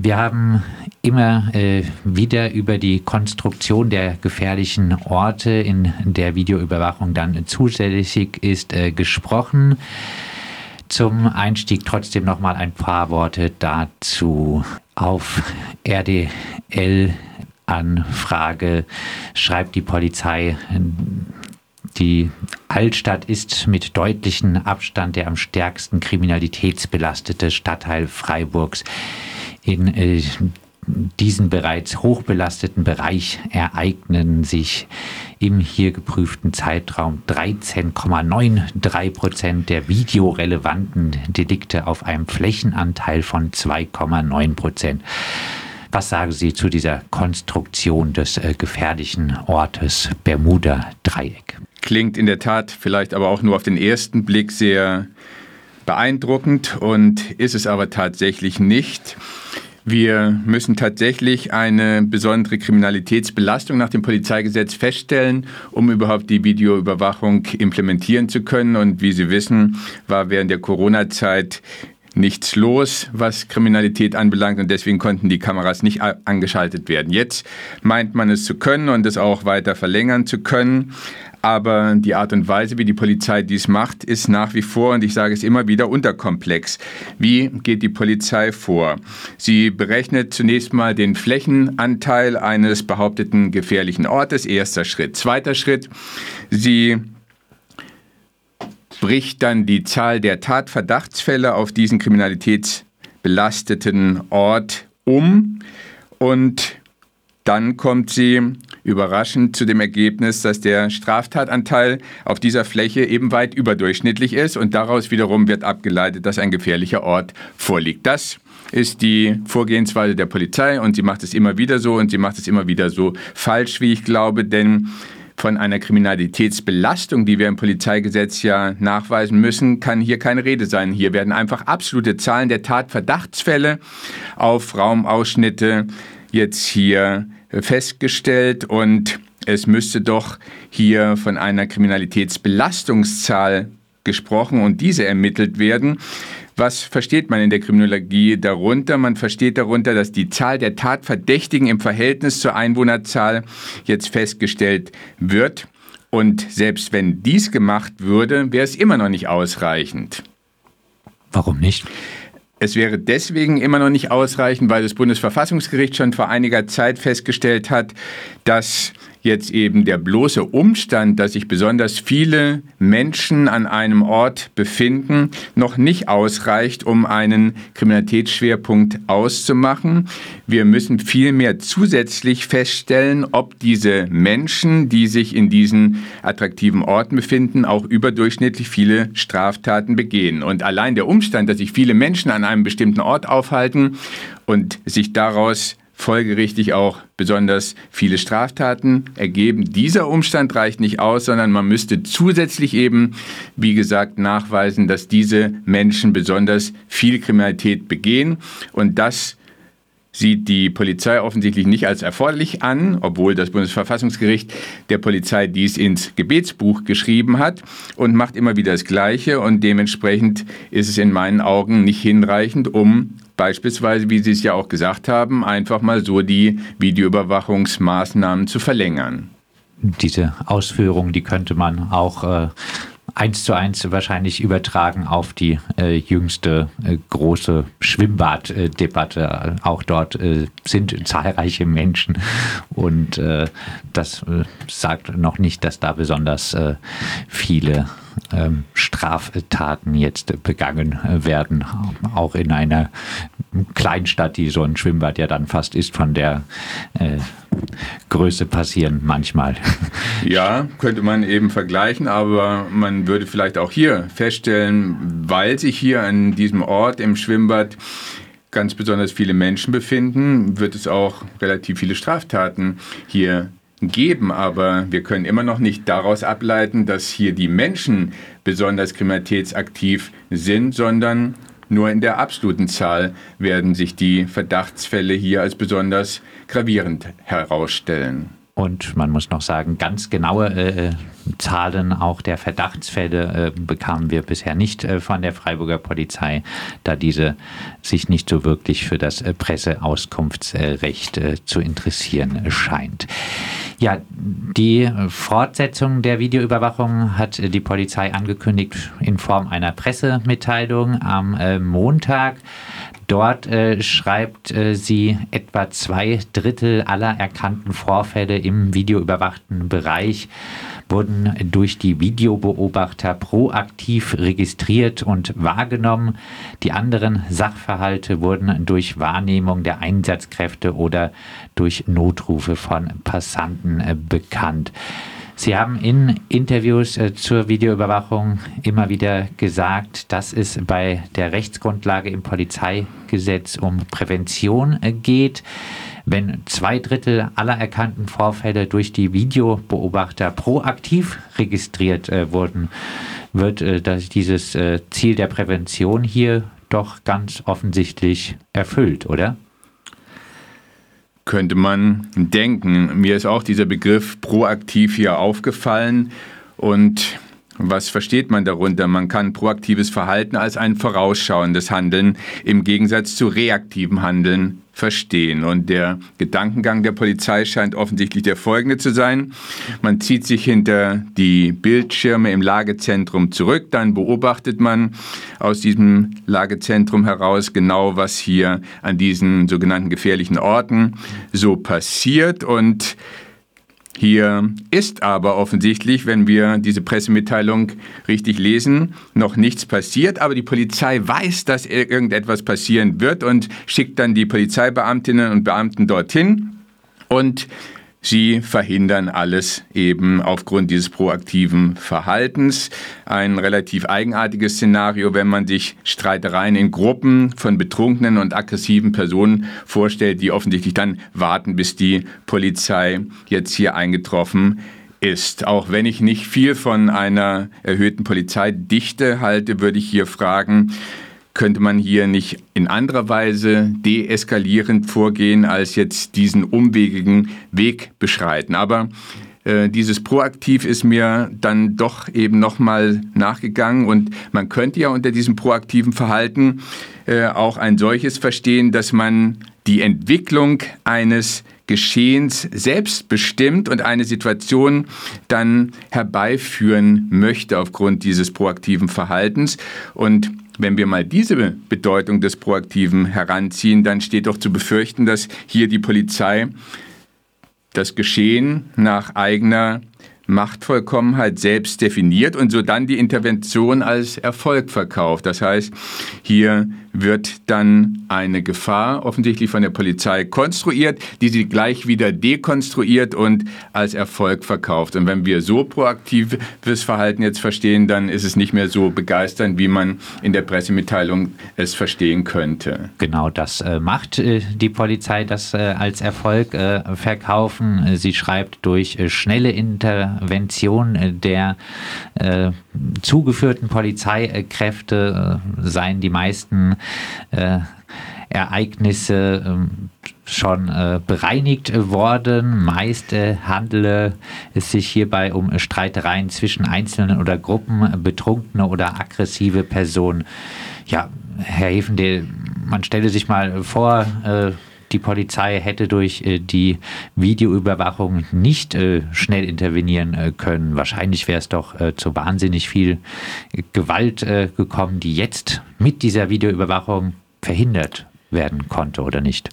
Wir haben immer äh, wieder über die Konstruktion der gefährlichen Orte, in der Videoüberwachung dann zusätzlich ist, äh, gesprochen. Zum Einstieg trotzdem noch mal ein paar Worte dazu. Auf RDL Anfrage schreibt die Polizei, die Altstadt ist mit deutlichem Abstand der am stärksten kriminalitätsbelastete Stadtteil Freiburgs. In äh, diesen bereits hochbelasteten Bereich ereignen sich im hier geprüften Zeitraum 13,93 Prozent der videorelevanten Delikte auf einem Flächenanteil von 2,9 Prozent. Was sagen Sie zu dieser Konstruktion des äh, gefährlichen Ortes Bermuda-Dreieck? Klingt in der Tat vielleicht aber auch nur auf den ersten Blick sehr beeindruckend und ist es aber tatsächlich nicht. Wir müssen tatsächlich eine besondere Kriminalitätsbelastung nach dem Polizeigesetz feststellen, um überhaupt die Videoüberwachung implementieren zu können. Und wie Sie wissen, war während der Corona-Zeit nichts los, was Kriminalität anbelangt und deswegen konnten die Kameras nicht angeschaltet werden. Jetzt meint man es zu können und es auch weiter verlängern zu können. Aber die Art und Weise, wie die Polizei dies macht, ist nach wie vor, und ich sage es immer wieder, unterkomplex. Wie geht die Polizei vor? Sie berechnet zunächst mal den Flächenanteil eines behaupteten gefährlichen Ortes, erster Schritt. Zweiter Schritt, sie bricht dann die Zahl der Tatverdachtsfälle auf diesen kriminalitätsbelasteten Ort um und dann kommt sie überraschend zu dem Ergebnis, dass der Straftatanteil auf dieser Fläche eben weit überdurchschnittlich ist und daraus wiederum wird abgeleitet, dass ein gefährlicher Ort vorliegt. Das ist die Vorgehensweise der Polizei und sie macht es immer wieder so und sie macht es immer wieder so falsch, wie ich glaube, denn von einer Kriminalitätsbelastung, die wir im Polizeigesetz ja nachweisen müssen, kann hier keine Rede sein. Hier werden einfach absolute Zahlen der Tatverdachtsfälle auf Raumausschnitte jetzt hier festgestellt und es müsste doch hier von einer Kriminalitätsbelastungszahl gesprochen und diese ermittelt werden. Was versteht man in der Kriminologie darunter? Man versteht darunter, dass die Zahl der Tatverdächtigen im Verhältnis zur Einwohnerzahl jetzt festgestellt wird. Und selbst wenn dies gemacht würde, wäre es immer noch nicht ausreichend. Warum nicht? Es wäre deswegen immer noch nicht ausreichend, weil das Bundesverfassungsgericht schon vor einiger Zeit festgestellt hat, dass jetzt eben der bloße Umstand, dass sich besonders viele Menschen an einem Ort befinden, noch nicht ausreicht, um einen Kriminalitätsschwerpunkt auszumachen. Wir müssen vielmehr zusätzlich feststellen, ob diese Menschen, die sich in diesen attraktiven Orten befinden, auch überdurchschnittlich viele Straftaten begehen. Und allein der Umstand, dass sich viele Menschen an einem bestimmten Ort aufhalten und sich daraus folgerichtig auch besonders viele Straftaten ergeben. Dieser Umstand reicht nicht aus, sondern man müsste zusätzlich eben, wie gesagt, nachweisen, dass diese Menschen besonders viel Kriminalität begehen. Und das sieht die Polizei offensichtlich nicht als erforderlich an, obwohl das Bundesverfassungsgericht der Polizei dies ins Gebetsbuch geschrieben hat und macht immer wieder das Gleiche und dementsprechend ist es in meinen Augen nicht hinreichend, um beispielsweise, wie Sie es ja auch gesagt haben, einfach mal so die Videoüberwachungsmaßnahmen zu verlängern. Diese Ausführungen, die könnte man auch äh, eins zu eins wahrscheinlich übertragen auf die äh, jüngste äh, große Schwimmbaddebatte. Auch dort äh, sind zahlreiche Menschen und äh, das äh, sagt noch nicht, dass da besonders äh, viele ähm, Straftaten jetzt begangen werden, auch in einer Kleinstadt, die so ein Schwimmbad ja dann fast ist, von der äh, Größe passieren manchmal. Ja, könnte man eben vergleichen, aber man würde vielleicht auch hier feststellen, weil sich hier an diesem Ort im Schwimmbad ganz besonders viele Menschen befinden, wird es auch relativ viele Straftaten hier geben, aber wir können immer noch nicht daraus ableiten, dass hier die Menschen besonders kriminalitätsaktiv sind, sondern nur in der absoluten Zahl werden sich die Verdachtsfälle hier als besonders gravierend herausstellen. Und man muss noch sagen, ganz genaue äh, Zahlen auch der Verdachtsfälle äh, bekamen wir bisher nicht äh, von der Freiburger Polizei, da diese sich nicht so wirklich für das äh, Presseauskunftsrecht äh, zu interessieren scheint. Ja, die Fortsetzung der Videoüberwachung hat die Polizei angekündigt in Form einer Pressemitteilung am äh, Montag. Dort äh, schreibt äh, sie, etwa zwei Drittel aller erkannten Vorfälle im videoüberwachten Bereich wurden durch die Videobeobachter proaktiv registriert und wahrgenommen. Die anderen Sachverhalte wurden durch Wahrnehmung der Einsatzkräfte oder durch Notrufe von Passanten äh, bekannt. Sie haben in Interviews äh, zur Videoüberwachung immer wieder gesagt, dass es bei der Rechtsgrundlage im Polizeigesetz um Prävention äh, geht. Wenn zwei Drittel aller erkannten Vorfälle durch die Videobeobachter proaktiv registriert äh, wurden, wird dieses Ziel der Prävention hier doch ganz offensichtlich erfüllt, oder? Könnte man denken. Mir ist auch dieser Begriff proaktiv hier aufgefallen und was versteht man darunter? Man kann proaktives Verhalten als ein vorausschauendes Handeln im Gegensatz zu reaktivem Handeln verstehen. Und der Gedankengang der Polizei scheint offensichtlich der folgende zu sein. Man zieht sich hinter die Bildschirme im Lagezentrum zurück, dann beobachtet man aus diesem Lagezentrum heraus genau, was hier an diesen sogenannten gefährlichen Orten so passiert und hier ist aber offensichtlich, wenn wir diese Pressemitteilung richtig lesen, noch nichts passiert, aber die Polizei weiß, dass irgendetwas passieren wird und schickt dann die Polizeibeamtinnen und Beamten dorthin. Und Sie verhindern alles eben aufgrund dieses proaktiven Verhaltens. Ein relativ eigenartiges Szenario, wenn man sich Streitereien in Gruppen von betrunkenen und aggressiven Personen vorstellt, die offensichtlich dann warten, bis die Polizei jetzt hier eingetroffen ist. Auch wenn ich nicht viel von einer erhöhten Polizeidichte halte, würde ich hier fragen, könnte man hier nicht in anderer Weise deeskalierend vorgehen, als jetzt diesen umwegigen Weg beschreiten. Aber äh, dieses Proaktiv ist mir dann doch eben nochmal nachgegangen und man könnte ja unter diesem proaktiven Verhalten äh, auch ein solches verstehen, dass man die Entwicklung eines Geschehens selbst bestimmt und eine Situation dann herbeiführen möchte aufgrund dieses proaktiven Verhaltens. Und wenn wir mal diese Bedeutung des Proaktiven heranziehen, dann steht doch zu befürchten, dass hier die Polizei das Geschehen nach eigener Machtvollkommenheit selbst definiert und so dann die Intervention als Erfolg verkauft. Das heißt, hier wird dann eine Gefahr offensichtlich von der Polizei konstruiert, die sie gleich wieder dekonstruiert und als Erfolg verkauft. Und wenn wir so proaktives Verhalten jetzt verstehen, dann ist es nicht mehr so begeisternd, wie man in der Pressemitteilung es verstehen könnte. Genau, das äh, macht äh, die Polizei das äh, als Erfolg äh, verkaufen. Sie schreibt durch äh, schnelle Intervention äh, der zugeführten Polizeikräfte seien die meisten äh, Ereignisse ähm, schon äh, bereinigt worden. Meist äh, handele es sich hierbei um Streitereien zwischen Einzelnen oder Gruppen, betrunkene oder aggressive Personen. Ja, Herr Hefende, man stelle sich mal vor, äh, die Polizei hätte durch äh, die Videoüberwachung nicht äh, schnell intervenieren äh, können. Wahrscheinlich wäre es doch zu wahnsinnig viel Gewalt gekommen, die jetzt mit dieser Videoüberwachung verhindert werden konnte oder nicht.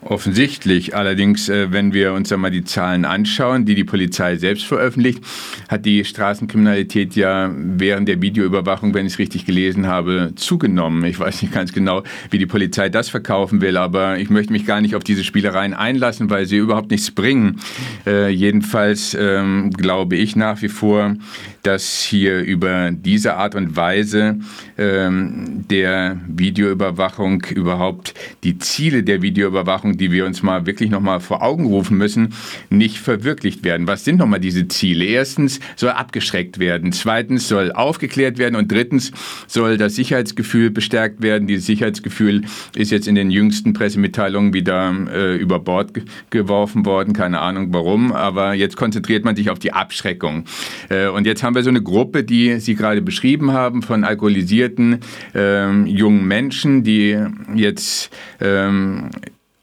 Offensichtlich. Allerdings, äh, wenn wir uns einmal die Zahlen anschauen, die die Polizei selbst veröffentlicht, hat die Straßenkriminalität ja während der Videoüberwachung, wenn ich es richtig gelesen habe, zugenommen. Ich weiß nicht ganz genau, wie die Polizei das verkaufen will, aber ich möchte mich gar nicht auf diese Spielereien einlassen, weil sie überhaupt nichts bringen. Äh, jedenfalls ähm, glaube ich nach wie vor, dass hier über diese Art und Weise ähm, der Videoüberwachung überhaupt die Ziele der Videoüberwachung, die wir uns mal wirklich nochmal vor Augen rufen müssen, nicht verwirklicht werden. Was sind nochmal diese Ziele? Erstens soll abgeschreckt werden, zweitens soll aufgeklärt werden und drittens soll das Sicherheitsgefühl bestärkt werden. Dieses Sicherheitsgefühl ist jetzt in den jüngsten Pressemitteilungen wieder äh, über Bord geworfen worden, keine Ahnung warum, aber jetzt konzentriert man sich auf die Abschreckung. Äh, und jetzt haben wir so eine Gruppe, die Sie gerade beschrieben haben, von alkoholisierten äh, jungen Menschen, die jetzt ähm,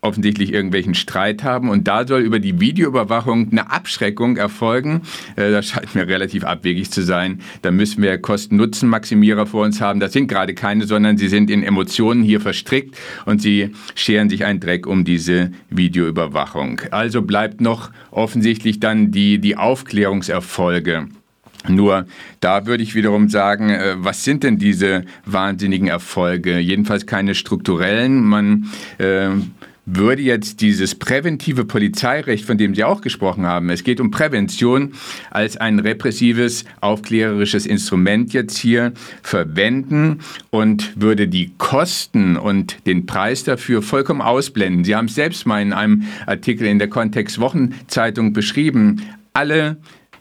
offensichtlich irgendwelchen Streit haben und da soll über die Videoüberwachung eine Abschreckung erfolgen. Äh, das scheint mir relativ abwegig zu sein. Da müssen wir Kosten-Nutzen-Maximierer vor uns haben. Das sind gerade keine, sondern sie sind in Emotionen hier verstrickt und sie scheren sich einen Dreck um diese Videoüberwachung. Also bleibt noch offensichtlich dann die, die Aufklärungserfolge. Nur da würde ich wiederum sagen, äh, was sind denn diese wahnsinnigen Erfolge? Jedenfalls keine strukturellen. Man äh, würde jetzt dieses präventive Polizeirecht, von dem Sie auch gesprochen haben, es geht um Prävention, als ein repressives, aufklärerisches Instrument jetzt hier verwenden und würde die Kosten und den Preis dafür vollkommen ausblenden. Sie haben es selbst mal in einem Artikel in der Kontext Wochenzeitung beschrieben. Alle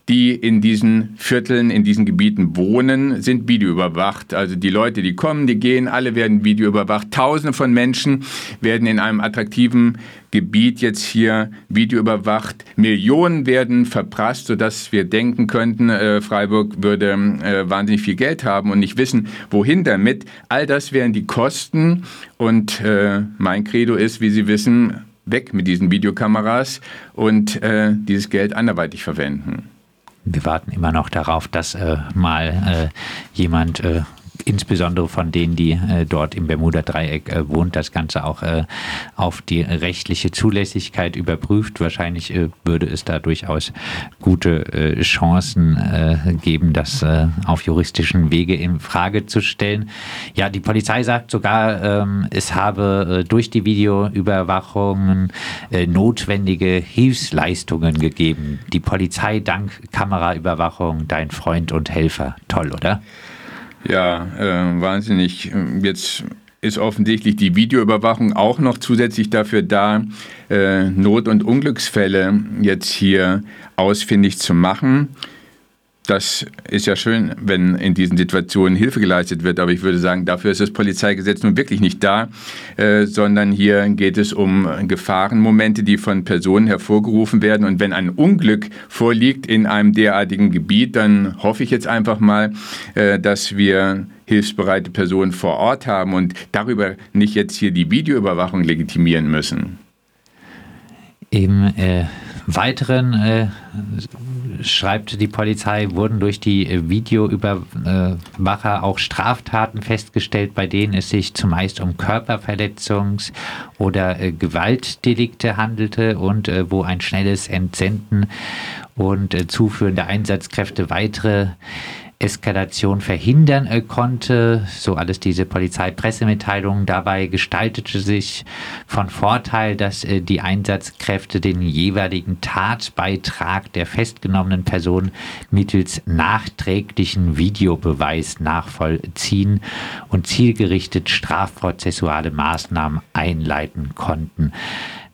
die in diesen Vierteln, in diesen Gebieten wohnen, sind videoüberwacht. Also die Leute, die kommen, die gehen, alle werden videoüberwacht. Tausende von Menschen werden in einem attraktiven Gebiet jetzt hier videoüberwacht. Millionen werden verprasst, sodass wir denken könnten, äh, Freiburg würde äh, wahnsinnig viel Geld haben und nicht wissen, wohin damit. All das wären die Kosten und äh, mein Credo ist, wie Sie wissen, weg mit diesen Videokameras und äh, dieses Geld anderweitig verwenden wir warten immer noch darauf, dass äh, mal äh, jemand äh, insbesondere von denen, die äh, dort im Bermuda-Dreieck äh, wohnt, das Ganze auch äh, auf die rechtliche Zulässigkeit überprüft. Wahrscheinlich äh, würde es da durchaus gute äh, Chancen äh, geben, das auf juristischen Wege in Frage zu stellen. Ja, die Polizei sagt sogar, ähm, es habe durch die Videoüberwachung notwendige Hilfsleistungen gegeben. Die Polizei dank Kameraüberwachung, dein Freund und Helfer. Toll, oder? Ja, äh, wahnsinnig. Jetzt ist offensichtlich die Videoüberwachung auch noch zusätzlich dafür da, äh, Not- und Unglücksfälle jetzt hier ausfindig zu machen. Das ist ja schön, wenn in diesen Situationen Hilfe geleistet wird, aber ich würde sagen, dafür ist das Polizeigesetz nun wirklich nicht da, äh, sondern hier geht es um Gefahrenmomente, die von Personen hervorgerufen werden. Und wenn ein Unglück vorliegt in einem derartigen Gebiet, dann hoffe ich jetzt einfach mal, äh, dass wir hilfsbereite Personen vor Ort haben und darüber nicht jetzt hier die Videoüberwachung legitimieren müssen. Im äh, Weiteren äh, schreibt die Polizei, wurden durch die äh, Videoüberwacher auch Straftaten festgestellt, bei denen es sich zumeist um Körperverletzungs- oder äh, Gewaltdelikte handelte und äh, wo ein schnelles Entsenden und äh, Zuführen der Einsatzkräfte weitere Eskalation verhindern äh, konnte. So alles diese Polizeipressemitteilungen. Dabei gestaltete sich von Vorteil, dass äh, die Einsatzkräfte den jeweiligen Tatbeitrag der festgenommenen Person mittels nachträglichen Videobeweis nachvollziehen und zielgerichtet strafprozessuale Maßnahmen einleiten konnten.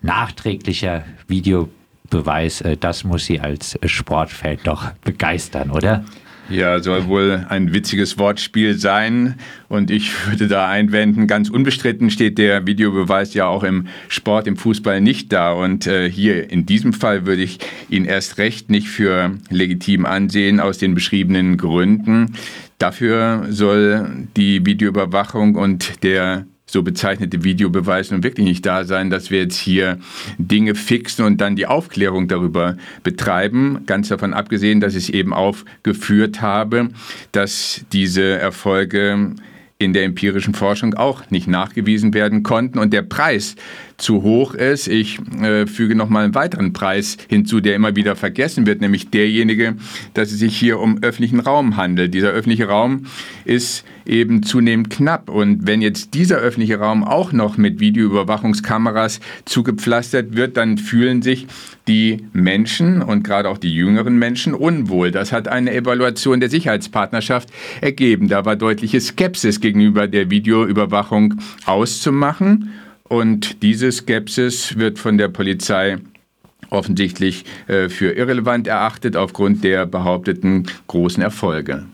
Nachträglicher Videobeweis, äh, das muss Sie als Sportfan doch begeistern, oder? Ja, soll wohl ein witziges Wortspiel sein. Und ich würde da einwenden, ganz unbestritten steht der Videobeweis ja auch im Sport, im Fußball nicht da. Und äh, hier in diesem Fall würde ich ihn erst recht nicht für legitim ansehen, aus den beschriebenen Gründen. Dafür soll die Videoüberwachung und der so bezeichnete Videobeweis nun wirklich nicht da sein, dass wir jetzt hier Dinge fixen und dann die Aufklärung darüber betreiben. Ganz davon abgesehen, dass ich eben aufgeführt habe, dass diese Erfolge in der empirischen Forschung auch nicht nachgewiesen werden konnten und der Preis zu hoch ist. Ich äh, füge noch mal einen weiteren Preis hinzu, der immer wieder vergessen wird, nämlich derjenige, dass es sich hier um öffentlichen Raum handelt. Dieser öffentliche Raum ist eben zunehmend knapp. Und wenn jetzt dieser öffentliche Raum auch noch mit Videoüberwachungskameras zugepflastert wird, dann fühlen sich die Menschen und gerade auch die jüngeren Menschen unwohl. Das hat eine Evaluation der Sicherheitspartnerschaft ergeben. Da war deutliche Skepsis gegenüber der Videoüberwachung auszumachen. Und diese Skepsis wird von der Polizei offensichtlich äh, für irrelevant erachtet aufgrund der behaupteten großen Erfolge.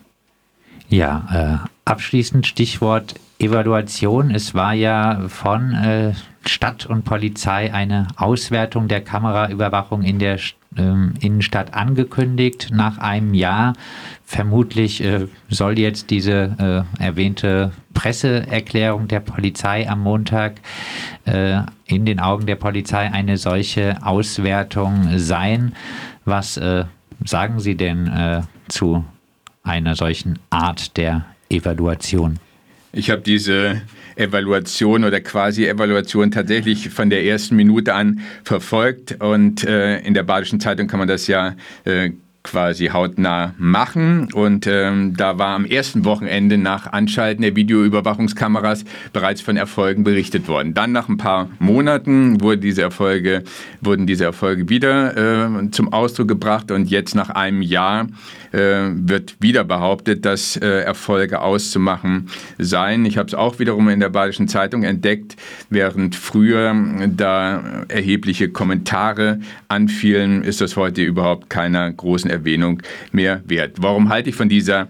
Ja, äh, abschließend Stichwort Evaluation. Es war ja von äh, Stadt und Polizei eine Auswertung der Kameraüberwachung in der ähm, Innenstadt angekündigt. Nach einem Jahr vermutlich äh, soll jetzt diese äh, erwähnte Presseerklärung der Polizei am Montag äh, in den Augen der Polizei eine solche Auswertung sein. Was äh, sagen Sie denn äh, zu einer solchen Art der Evaluation? Ich habe diese Evaluation oder quasi Evaluation tatsächlich von der ersten Minute an verfolgt und äh, in der Badischen Zeitung kann man das ja äh, quasi hautnah machen. Und ähm, da war am ersten Wochenende nach Anschalten der Videoüberwachungskameras bereits von Erfolgen berichtet worden. Dann nach ein paar Monaten wurden diese Erfolge, wurden diese Erfolge wieder äh, zum Ausdruck gebracht und jetzt nach einem Jahr äh, wird wieder behauptet, dass äh, Erfolge auszumachen seien. Ich habe es auch wiederum in der Badischen Zeitung entdeckt, während früher da erhebliche Kommentare anfielen, ist das heute überhaupt keiner großen Erwähnung mehr wert. Warum halte ich von dieser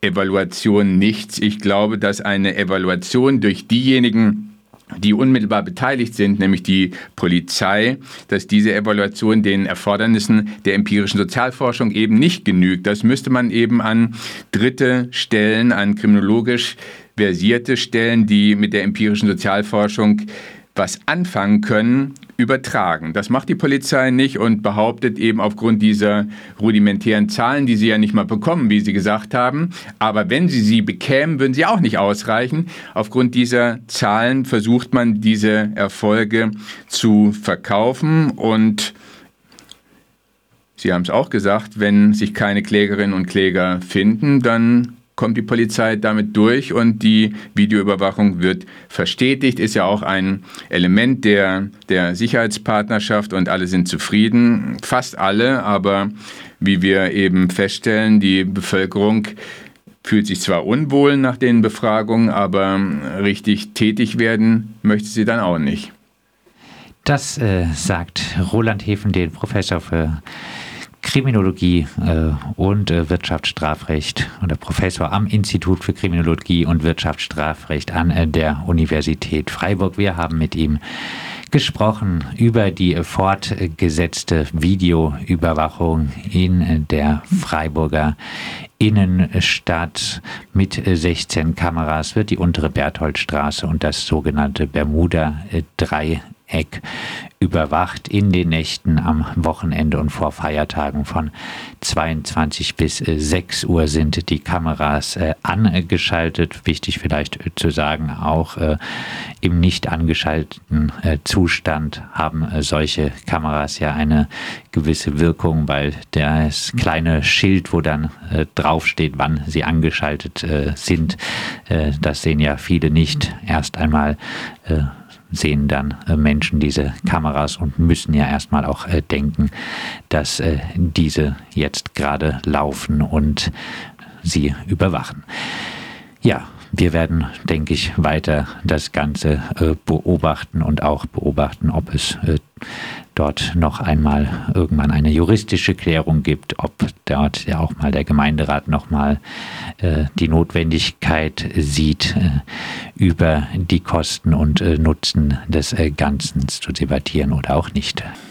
Evaluation nichts? Ich glaube, dass eine Evaluation durch diejenigen, die unmittelbar beteiligt sind, nämlich die Polizei, dass diese Evaluation den Erfordernissen der empirischen Sozialforschung eben nicht genügt. Das müsste man eben an dritte Stellen, an kriminologisch versierte Stellen, die mit der empirischen Sozialforschung was anfangen können, übertragen. Das macht die Polizei nicht und behauptet eben aufgrund dieser rudimentären Zahlen, die sie ja nicht mal bekommen, wie Sie gesagt haben. Aber wenn sie sie bekämen, würden sie auch nicht ausreichen. Aufgrund dieser Zahlen versucht man diese Erfolge zu verkaufen und Sie haben es auch gesagt, wenn sich keine Klägerinnen und Kläger finden, dann kommt die Polizei damit durch und die Videoüberwachung wird verstetigt, ist ja auch ein Element der, der Sicherheitspartnerschaft und alle sind zufrieden, fast alle, aber wie wir eben feststellen, die Bevölkerung fühlt sich zwar unwohl nach den Befragungen, aber richtig tätig werden möchte sie dann auch nicht. Das äh, sagt Roland Hefen, den Professor für Kriminologie äh, und äh, Wirtschaftsstrafrecht oder Professor am Institut für Kriminologie und Wirtschaftsstrafrecht an äh, der Universität Freiburg. Wir haben mit ihm gesprochen über die fortgesetzte Videoüberwachung in der Freiburger Innenstadt mit 16 Kameras wird die untere Bertholdstraße und das sogenannte Bermuda-Dreieck Eck überwacht in den Nächten am Wochenende und vor Feiertagen von 22 bis 6 Uhr sind die Kameras äh, angeschaltet. Wichtig vielleicht äh, zu sagen, auch äh, im nicht angeschalteten äh, Zustand haben äh, solche Kameras ja eine gewisse Wirkung, weil das kleine Schild, wo dann äh, draufsteht, wann sie angeschaltet sind, das sehen ja viele nicht. Erst einmal sehen dann äh, Menschen diese Kameras und müssen ja erstmal auch äh, denken, dass äh, diese jetzt gerade laufen und sie überwachen. Ja, wir werden, denke ich, weiter das Ganze beobachten und auch beobachten, ob es dort noch einmal irgendwann eine juristische Klärung gibt, ob dort ja auch mal der Gemeinderat noch mal äh, die Notwendigkeit sieht, äh, über die Kosten und äh, Nutzen des äh, Ganzen zu debattieren oder auch nicht.